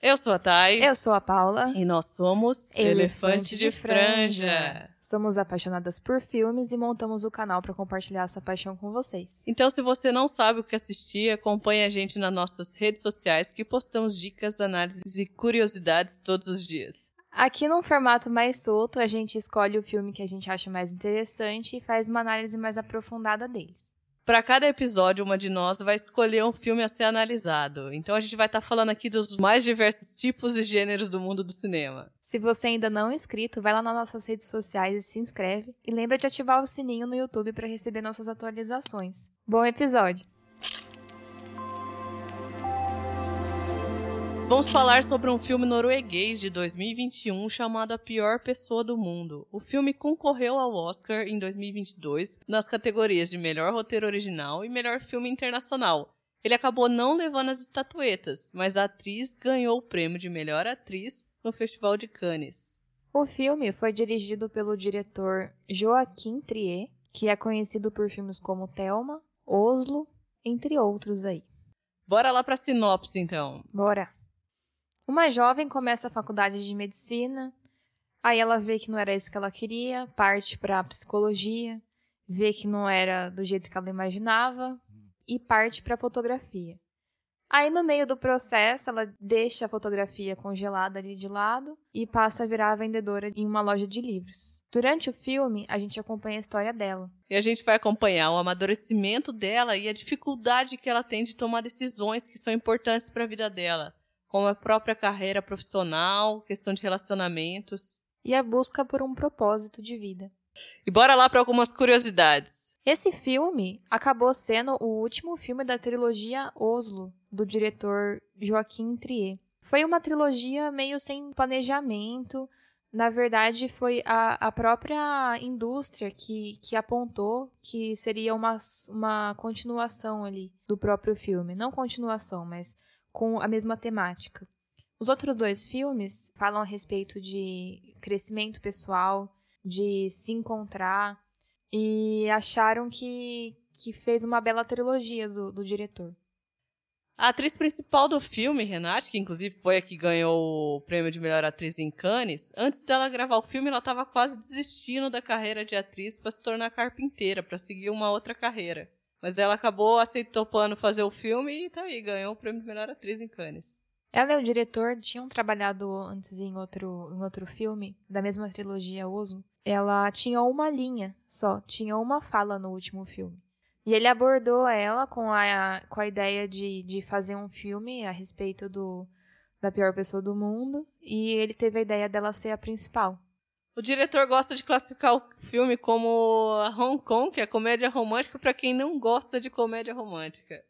Eu sou a Thay. Eu sou a Paula. E nós somos Elefante, de, franja. Somos apaixonadas por filmes e montamos o canal para compartilhar essa paixão com vocês. Então, se você não sabe o que assistir, acompanhe a gente nas nossas redes sociais que postamos dicas, análises e curiosidades todos os dias. Aqui num formato mais solto, a gente escolhe o filme que a gente acha mais interessante e faz uma análise mais aprofundada deles. Para cada episódio, uma de nós vai escolher um filme a ser analisado. Então a gente vai estar tá falando aqui dos mais diversos tipos e gêneros do mundo do cinema. Se você ainda não é inscrito, vai lá nas nossas redes sociais e se inscreve. E lembra de ativar o sininho no YouTube para receber nossas atualizações. Bom episódio! Vamos falar sobre um filme norueguês de 2021 chamado A Pior Pessoa do Mundo. O filme concorreu ao Oscar em 2022 nas categorias de Melhor Roteiro Original e Melhor Filme Internacional. Ele acabou não levando as estatuetas, mas a atriz ganhou o prêmio de Melhor Atriz no Festival de Cannes. O filme foi dirigido pelo diretor Joaquim Trier, que é conhecido por filmes como Thelma, Oslo, entre outros aí. Bora lá pra sinopse, então. Bora. Uma jovem começa a faculdade de medicina, aí ela vê que não era isso que ela queria, parte para psicologia, vê que não era do jeito que ela imaginava e parte para fotografia. Aí no meio do processo, ela deixa a fotografia congelada ali de lado e passa a virar vendedora em uma loja de livros. Durante o filme, a gente acompanha a história dela. E a gente vai acompanhar o amadurecimento dela e a dificuldade que ela tem de tomar decisões que são importantes para a vida dela como a própria carreira profissional, questão de relacionamentos. E a busca por um propósito de vida. E bora lá para algumas curiosidades. Esse filme acabou sendo o último filme da trilogia Oslo, do diretor Joaquim Trier. Foi uma trilogia meio sem planejamento. Na verdade, foi a, a própria indústria que, que apontou que seria uma, uma continuação ali do próprio filme. Não continuação, mas com a mesma temática. Os outros dois filmes falam a respeito de crescimento pessoal, de se encontrar, e acharam que, que fez uma bela trilogia do, do diretor. A atriz principal do filme, Renate, que inclusive foi a que ganhou o prêmio de melhor atriz em Cannes, antes dela gravar o filme, ela estava quase desistindo da carreira de atriz para se tornar carpinteira, para seguir uma outra carreira. Mas ela acabou aceitando fazer o filme e tá aí, ganhou o prêmio de melhor atriz em Cannes. Ela e o diretor tinham trabalhado antes em outro, em outro filme, da mesma trilogia Oso. Ela tinha uma linha só, tinha uma fala no último filme. E ele abordou ela com a, com a ideia de, de fazer um filme a respeito do, da pior pessoa do mundo, e ele teve a ideia dela ser a principal. O diretor gosta de classificar o filme como Hong Kong, que é comédia romântica, para quem não gosta de comédia romântica.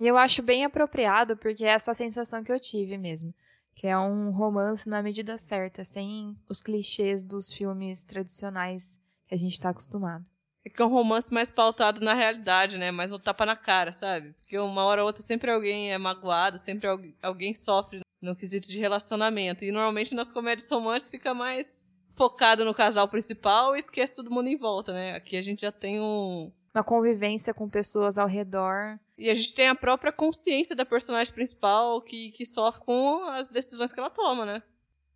E eu acho bem apropriado, porque é essa sensação que eu tive mesmo. Que é um romance na medida certa, sem os clichês dos filmes tradicionais que a gente está acostumado. É que é um romance mais pautado na realidade, né? Mais um tapa na cara, sabe? Porque uma hora ou outra sempre alguém é magoado, sempre alguém sofre no quesito de relacionamento. E normalmente nas comédias românticas fica mais focado no casal principal e esquece todo mundo em volta, né? Aqui a gente já tem um. Uma convivência com pessoas ao redor. E a gente tem a própria consciência da personagem principal que, que sofre com as decisões que ela toma, né?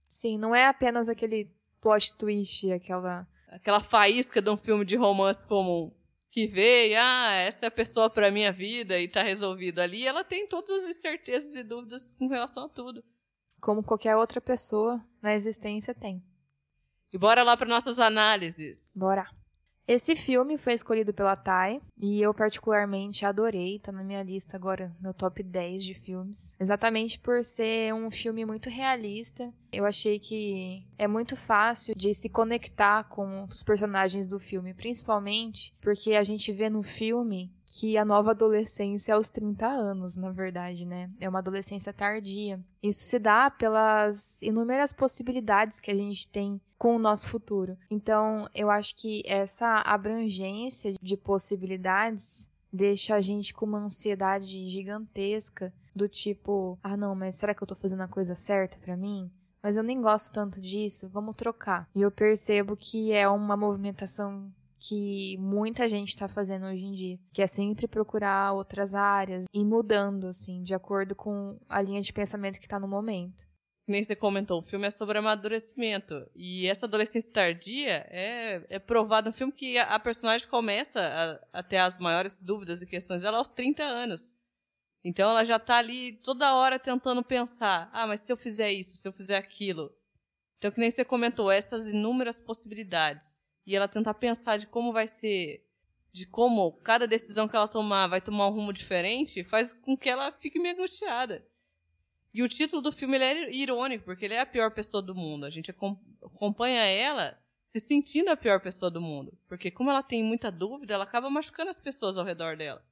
Sim, não é apenas aquele plot twist, aquela. Aquela faísca de um filme de romance comum. Que vê, ah, essa é a pessoa pra minha vida e tá resolvido ali. Ela tem todas as incertezas e dúvidas com relação a tudo. Como qualquer outra pessoa na existência tem. E bora lá para nossas análises. Bora. Esse filme foi escolhido pela Thay e eu particularmente adorei, tá na minha lista agora, meu top 10 de filmes. Exatamente por ser um filme muito realista. Eu achei que é muito fácil de se conectar com os personagens do filme, principalmente porque a gente vê no filme que a nova adolescência é aos 30 anos, na verdade, né? É uma adolescência tardia. Isso se dá pelas inúmeras possibilidades que a gente tem com o nosso futuro. Então, eu acho que essa abrangência de possibilidades deixa a gente com uma ansiedade gigantesca do tipo, ah, não, mas será que eu tô fazendo a coisa certa para mim? Mas eu nem gosto tanto disso, vamos trocar. E eu percebo que é uma movimentação que muita gente está fazendo hoje em dia, que é sempre procurar outras áreas e mudando assim, de acordo com a linha de pensamento que está no momento. nem você comentou, o filme é sobre amadurecimento. E essa adolescência tardia é, é provado no filme que a, a personagem começa a, a, ter as maiores dúvidas e questões dela aos 30 anos. Então ela já está ali toda hora tentando pensar: ah, mas se eu fizer isso, se eu fizer aquilo. Então, que nem você comentou, essas inúmeras possibilidades. E ela tentar pensar de como vai ser, de como cada decisão que ela tomar vai tomar um rumo diferente, faz com que ela fique meio angustiada. E o título do filme é irônico, porque ele é a pior pessoa do mundo. A gente acompanha ela se sentindo a pior pessoa do mundo. Porque como ela tem muita dúvida, ela acaba machucando as pessoas ao redor dela.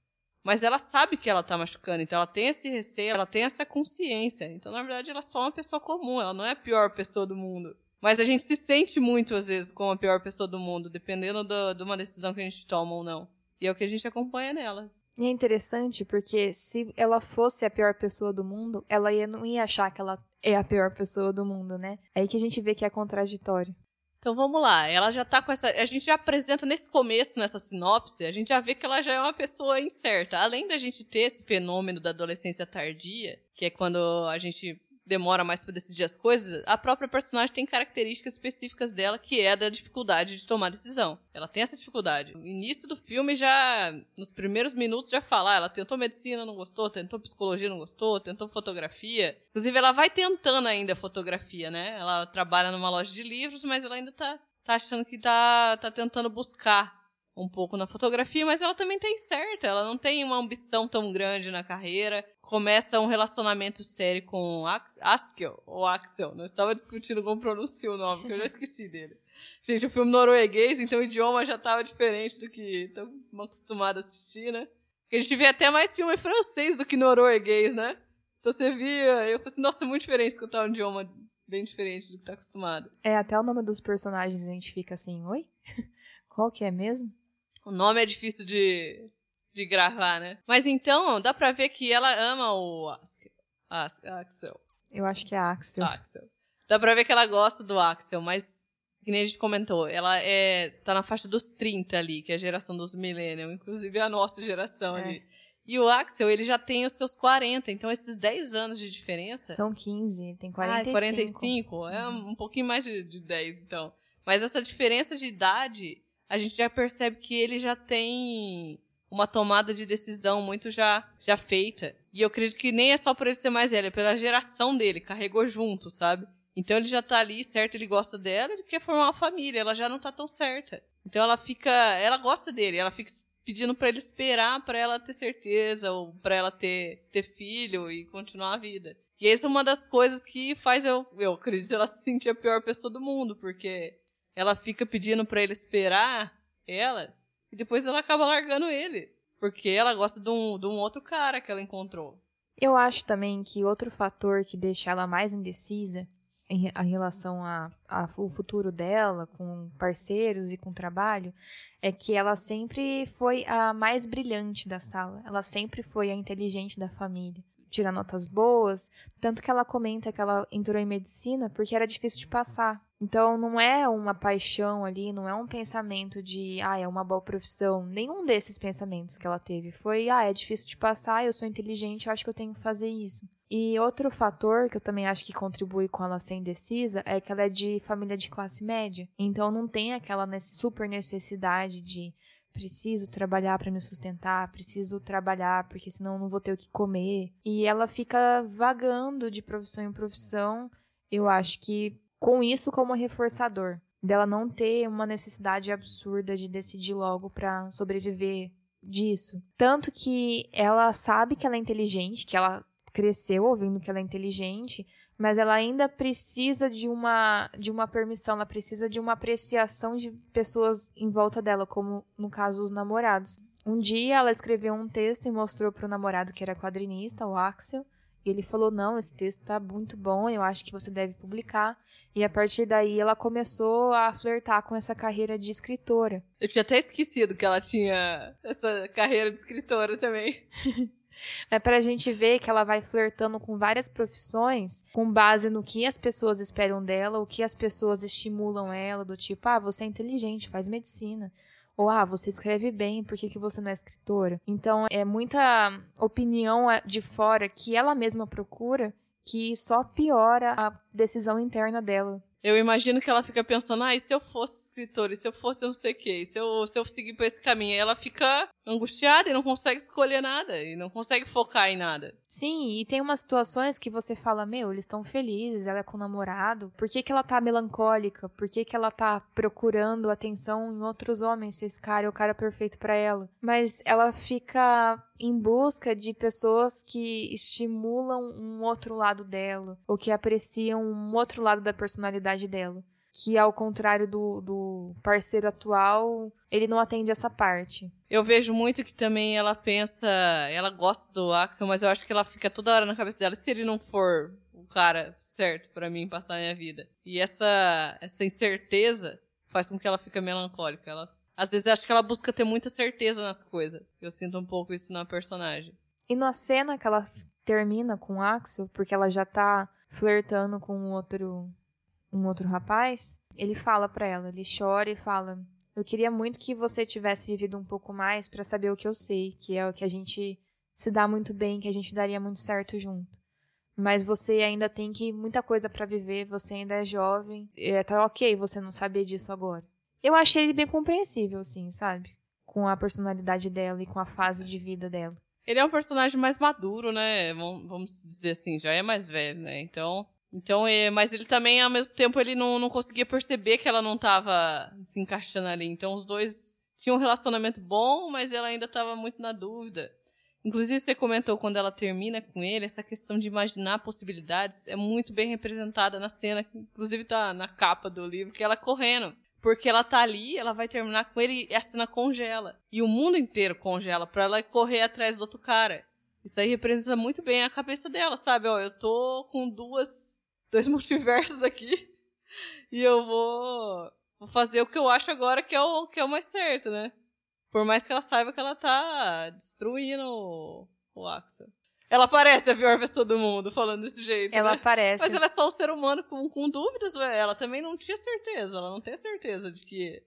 Mas ela sabe que ela tá machucando, então ela tem esse receio, ela tem essa consciência. Então, na verdade, ela é só uma pessoa comum, ela não é a pior pessoa do mundo. Mas a gente se sente muito, às vezes, como a pior pessoa do mundo, dependendo do, de uma decisão que a gente toma ou não. E é o que a gente acompanha nela. E é interessante porque se ela fosse a pior pessoa do mundo, ela ia, não ia achar que ela é a pior pessoa do mundo, né? É aí que a gente vê que é contraditório. Então vamos lá, ela já tá com essa. A gente já apresenta nesse começo, nessa sinopse, a gente já vê que ela já é uma pessoa incerta. Além da gente ter esse fenômeno da adolescência tardia, que é quando a gente demora mais para decidir as coisas, a própria personagem tem características específicas dela, que é da dificuldade de tomar decisão. Ela tem essa dificuldade. No início do filme, já, nos primeiros minutos, já fala, ah, ela tentou medicina, não gostou, tentou psicologia, não gostou, tentou fotografia. Inclusive, ela vai tentando ainda fotografia, né? Ela trabalha numa loja de livros, mas ela ainda tá, tá achando que tá, tá tentando buscar um pouco na fotografia, mas ela também tem certa. Ela não tem uma ambição tão grande na carreira começa um relacionamento sério com Askel, ou Axel, não estava discutindo como pronuncia o nome, que eu já esqueci dele. Gente, o filme norueguês, então o idioma já estava diferente do que estamos acostumados a assistir, né? Porque a gente vê até mais filme francês do que norueguês, né? Então você via, eu falei assim, nossa, é muito diferente escutar um idioma bem diferente do que tá acostumado. É, até o nome dos personagens a gente fica assim, oi? Qual que é mesmo? O nome é difícil de, de gravar, né? Mas então, dá pra ver que ela ama o Axel. Eu acho que é Axel. Axel. Dá pra ver que ela gosta do Axel, mas, que nem a gente comentou, ela é, tá na faixa dos 30 ali, que é a geração dos millennials, inclusive a nossa geração é. ali. E o Axel, ele já tem os seus 40, então esses 10 anos de diferença. São 15, tem 45. Ah, 45? É um pouquinho mais de, de 10, então. Mas essa diferença de idade, a gente já percebe que ele já tem uma tomada de decisão muito já, já feita. E eu acredito que nem é só por ele ser mais velho, é pela geração dele, carregou junto, sabe? Então ele já tá ali, certo? Ele gosta dela, ele quer formar uma família, ela já não tá tão certa. Então ela fica, ela gosta dele, ela fica pedindo para ele esperar para ela ter certeza ou para ela ter ter filho e continuar a vida. E essa é uma das coisas que faz eu, eu acredito, ela se sentir a pior pessoa do mundo, porque ela fica pedindo para ele esperar ela e depois ela acaba largando ele. Porque ela gosta de um, de um outro cara que ela encontrou. Eu acho também que outro fator que deixa ela mais indecisa em a relação ao futuro dela, com parceiros e com trabalho, é que ela sempre foi a mais brilhante da sala. Ela sempre foi a inteligente da família. Tira notas boas, tanto que ela comenta que ela entrou em medicina porque era difícil de passar. Então não é uma paixão ali, não é um pensamento de, ah, é uma boa profissão. Nenhum desses pensamentos que ela teve foi, ah, é difícil de passar, eu sou inteligente, eu acho que eu tenho que fazer isso. E outro fator que eu também acho que contribui com ela ser indecisa é que ela é de família de classe média. Então não tem aquela super necessidade de preciso trabalhar para me sustentar, preciso trabalhar porque senão não vou ter o que comer. E ela fica vagando de profissão em profissão. Eu acho que com isso como reforçador, dela não ter uma necessidade absurda de decidir logo para sobreviver disso. Tanto que ela sabe que ela é inteligente, que ela cresceu ouvindo que ela é inteligente, mas ela ainda precisa de uma de uma permissão, ela precisa de uma apreciação de pessoas em volta dela, como no caso os namorados. Um dia ela escreveu um texto e mostrou para o namorado que era quadrinista, o Axel, e ele falou: "Não, esse texto tá muito bom, eu acho que você deve publicar". E a partir daí ela começou a flertar com essa carreira de escritora. Eu tinha até esquecido que ela tinha essa carreira de escritora também. É pra gente ver que ela vai flertando com várias profissões com base no que as pessoas esperam dela, o que as pessoas estimulam ela, do tipo, ah, você é inteligente, faz medicina. Ou, ah, você escreve bem, por que, que você não é escritora? Então, é muita opinião de fora que ela mesma procura que só piora a decisão interna dela. Eu imagino que ela fica pensando, ah, e se eu fosse escritora, e se eu fosse não sei o quê, e se eu, se eu seguir por esse caminho? Ela fica angustiada e não consegue escolher nada, e não consegue focar em nada. Sim, e tem umas situações que você fala, meu, eles estão felizes, ela é com o namorado, por que, que ela tá melancólica? Por que, que ela tá procurando atenção em outros homens se esse cara é o cara perfeito para ela? Mas ela fica em busca de pessoas que estimulam um outro lado dela, ou que apreciam um outro lado da personalidade dela. Que ao contrário do, do parceiro atual, ele não atende essa parte. Eu vejo muito que também ela pensa, ela gosta do Axel, mas eu acho que ela fica toda hora na cabeça dela, se ele não for o cara certo para mim passar a minha vida. E essa essa incerteza faz com que ela fique melancólica. Ela às vezes acho que ela busca ter muita certeza nas coisas. Eu sinto um pouco isso na personagem. E na cena que ela termina com o Axel, porque ela já tá flertando com um outro, um outro rapaz, ele fala para ela, ele chora e fala: Eu queria muito que você tivesse vivido um pouco mais para saber o que eu sei, que é o que a gente se dá muito bem, que a gente daria muito certo junto. Mas você ainda tem que muita coisa para viver, você ainda é jovem, é, tá ok você não saber disso agora. Eu achei ele bem compreensível, assim, sabe? Com a personalidade dela e com a fase de vida dela. Ele é um personagem mais maduro, né? Vamos dizer assim, já é mais velho, né? Então. Então, é, mas ele também, ao mesmo tempo, ele não, não conseguia perceber que ela não tava se encaixando ali. Então, os dois tinham um relacionamento bom, mas ela ainda tava muito na dúvida. Inclusive, você comentou quando ela termina com ele, essa questão de imaginar possibilidades é muito bem representada na cena, que inclusive tá na capa do livro, que ela correndo. Porque ela tá ali, ela vai terminar com ele e a cena congela. E o mundo inteiro congela pra ela correr atrás do outro cara. Isso aí representa muito bem a cabeça dela, sabe? Ó, eu tô com duas, dois multiversos aqui e eu vou, vou fazer o que eu acho agora que é o, que é o mais certo, né? Por mais que ela saiba que ela tá destruindo o, o Axel. Ela parece a pior pessoa do mundo, falando desse jeito. Ela né? parece. Mas ela é só um ser humano com, com dúvidas, ué. Ela também não tinha certeza. Ela não tem certeza de que.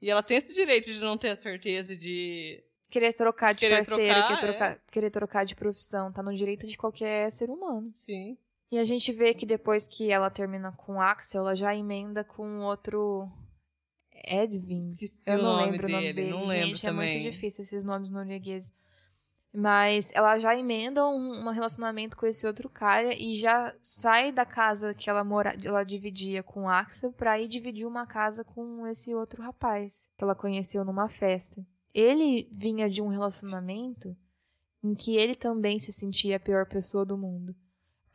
E ela tem esse direito de não ter a certeza de. Querer trocar de, de querer parceiro, trocar, querer, trocar, é. querer trocar de profissão. Tá no direito de qualquer ser humano. Sim. E a gente vê que depois que ela termina com o Axel, ela já emenda com outro. Edwin. Esqueci Eu não lembro o nome dele. Não gente, lembro é também. muito difícil esses nomes noruegueses. Mas ela já emenda um, um, relacionamento com esse outro cara e já sai da casa que ela, mora, ela dividia com o Axel pra ir dividir uma casa com esse outro rapaz que ela conheceu numa festa. Ele vinha de um relacionamento em que ele também se sentia a pior pessoa do mundo.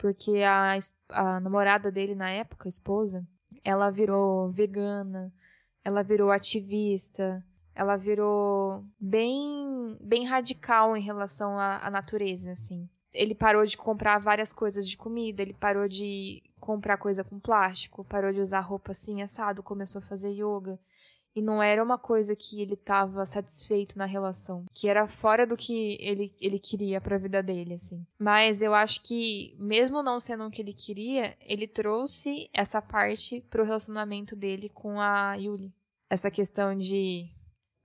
Porque a, a namorada dele na época, a esposa, ela virou vegana, ela virou ativista, ela virou bem, bem radical em relação à, à natureza, assim. Ele parou de comprar várias coisas de comida, ele parou de comprar coisa com plástico, parou de usar roupa assim assado, começou a fazer yoga. E não era uma coisa que ele estava satisfeito na relação, que era fora do que ele, ele queria para a vida dele, assim. Mas eu acho que, mesmo não sendo o que ele queria, ele trouxe essa parte pro relacionamento dele com a Yuli. Essa questão de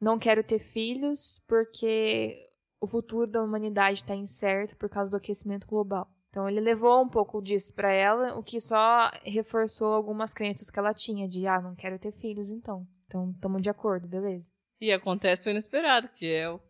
não quero ter filhos porque o futuro da humanidade está incerto por causa do aquecimento global. Então ele levou um pouco disso para ela, o que só reforçou algumas crenças que ela tinha de ah, não quero ter filhos então. Então estamos de acordo, beleza. E acontece o inesperado, que é o...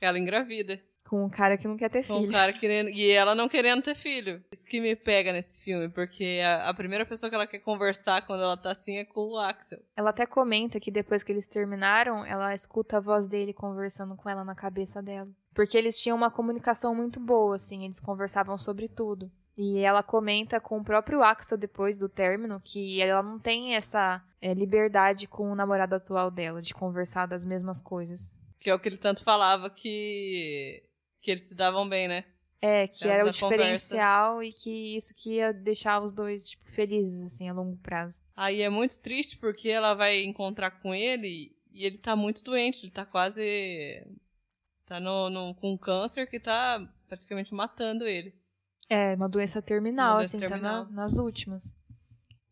ela engravida. Com um cara que não quer ter filho. Com um cara querendo. E ela não querendo ter filho. Isso que me pega nesse filme, porque a, a, primeira pessoa que ela quer conversar quando ela tá assim é com o Axel. Ela até comenta que depois que eles terminaram, ela escuta a voz dele conversando com ela na cabeça dela. Porque eles tinham uma comunicação muito boa, assim, eles conversavam sobre tudo. E ela comenta com o próprio Axel depois do término que ela não tem essa é, liberdade com o namorado atual dela, de conversar das mesmas coisas. Que é o que ele tanto falava que que eles se davam bem, né? É, que era o diferencial conversa. e que isso que ia deixar os dois, tipo, felizes, assim, a longo prazo. Aí é muito triste porque ela vai encontrar com ele e ele tá muito doente, ele tá quase. tá no, no com câncer que tá praticamente matando ele. É, uma doença terminal, uma doença assim, terminal. tá na, nas últimas.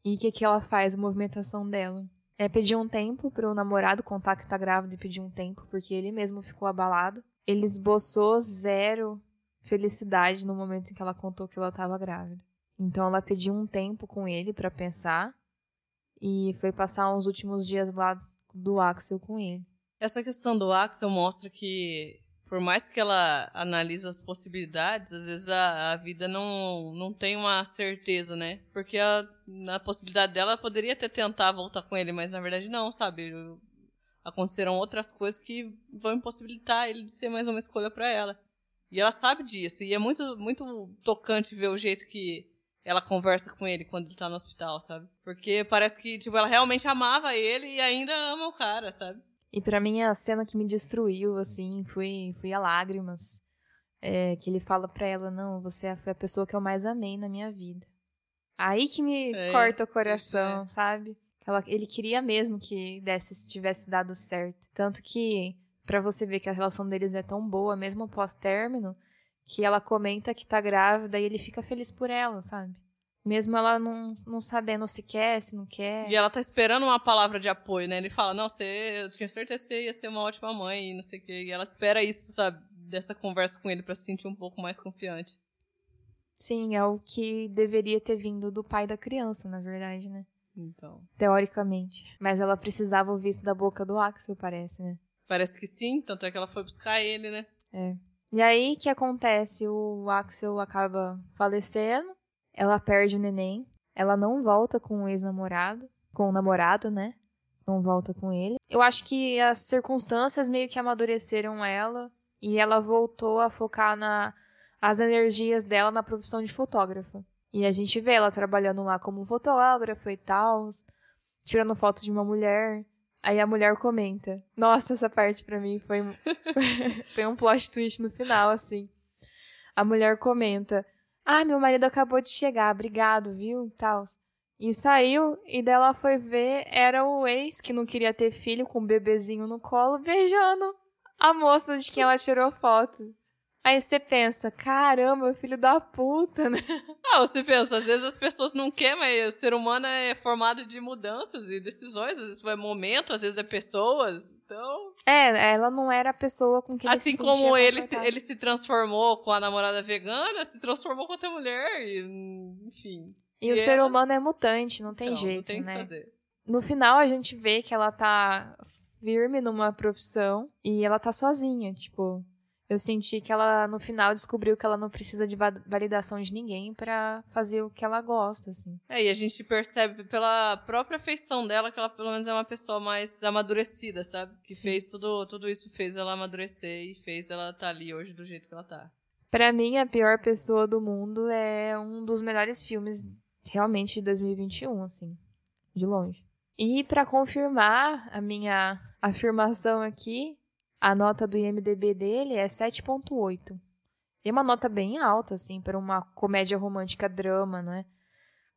E o que, que ela faz, a movimentação dela? É pedir um tempo pro namorado contar que tá grávida e pedir um tempo, porque ele mesmo ficou abalado ele esboçou zero felicidade no momento em que ela contou que ela estava grávida. Então ela pediu um tempo com ele para pensar e foi passar uns últimos dias lá do Axel com ele. Essa questão do Axel mostra que por mais que ela analise as possibilidades, às vezes a, a vida não, não tem uma certeza, né? Porque a, na possibilidade dela poderia até tentar voltar com ele, mas na verdade não, sabe? Aconteceram outras coisas que vão impossibilitar ele de ser mais uma escolha para ela. E ela sabe disso. E é muito, muito tocante ver o jeito que ela conversa com ele quando ele tá no hospital, sabe? Porque parece que, tipo, ela realmente amava ele e ainda ama o cara, sabe? E para mim a cena que me destruiu, assim, foi, foi a lágrimas. É, que ele fala pra ela, não, você foi a pessoa que eu mais amei na minha vida. Aí que me é, corta o coração, é. sabe? Ela, ele queria mesmo que desse, tivesse dado certo. Tanto que, para você ver que a relação deles é tão boa, mesmo pós-término, que ela comenta que tá grávida e ele fica feliz por ela, sabe? Mesmo ela não, não sabendo se quer, se não quer. E ela tá esperando uma palavra de apoio, né? Ele fala, não, você, eu tinha certeza que você ia ser uma ótima mãe e não sei o quê. E ela espera isso, sabe? Dessa conversa com ele para se sentir um pouco mais confiante. Sim, é o que deveria ter vindo do pai da criança, na verdade, né? Então. Teoricamente. Mas ela precisava ouvir isso da boca do Axel, parece, né? Parece que sim, tanto é que ela foi buscar ele, né? É. E aí, que acontece? O Axel acaba falecendo ela perde o neném. Ela não volta com o ex-namorado. Com o namorado, né? Não volta com ele. Eu acho que as circunstâncias meio que amadureceram ela. E ela voltou a focar na as energias dela na profissão de fotógrafa. E a gente vê ela trabalhando lá como fotógrafa e tal, tirando foto de uma mulher. Aí a mulher comenta: Nossa, essa parte para mim foi, foi um plot twist no final, assim. A mulher comenta: ah, meu marido acabou de chegar, obrigado, viu? Tal. E saiu, e dela foi ver, era o ex que não queria ter filho com um bebezinho no colo, beijando a moça de quem ela tirou foto. Aí você pensa, caramba, filho da puta, né? Ah, você pensa, às vezes as pessoas não querem, mas o ser humano é formado de mudanças e decisões, às vezes é momento, às vezes é pessoas, então... É, ela não era a pessoa com quem Assim ele se como ele se, ele se transformou com a namorada vegana, se transformou com outra mulher, e, enfim... E, e o ser humano é mutante, não tem então, jeito, não tem né? Que fazer. No final a gente vê que ela tá firme numa profissão e ela tá sozinha, tipo eu senti que ela, no final, descobriu que ela não precisa de validação de ninguém para fazer o que ela gosta, assim. É, e a gente percebe pela própria feição dela que ela, pelo menos, é uma pessoa mais amadurecida, sabe? Que Sim. fez tudo, tudo isso, fez ela amadurecer e fez ela estar tá ali hoje do jeito que ela tá. Pra mim, A Pior Pessoa do Mundo é um dos melhores filmes, realmente, de 2021, assim. De longe. E para confirmar a minha afirmação aqui, a nota do IMDB dele é 7.8. É uma nota bem alta, assim, para uma comédia romântica drama, né?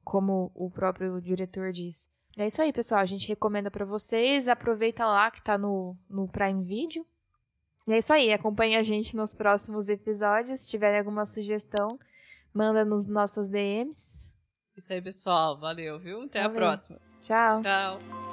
Como o próprio diretor diz. É isso aí, pessoal. A gente recomenda para vocês. Aproveita lá que tá no, no Prime Video. E é isso aí. Acompanhe a gente nos próximos episódios. Se tiverem alguma sugestão, manda nos nossos DMs. Isso aí, pessoal. Valeu, viu? Até Valeu. a próxima. Tchau. Tchau.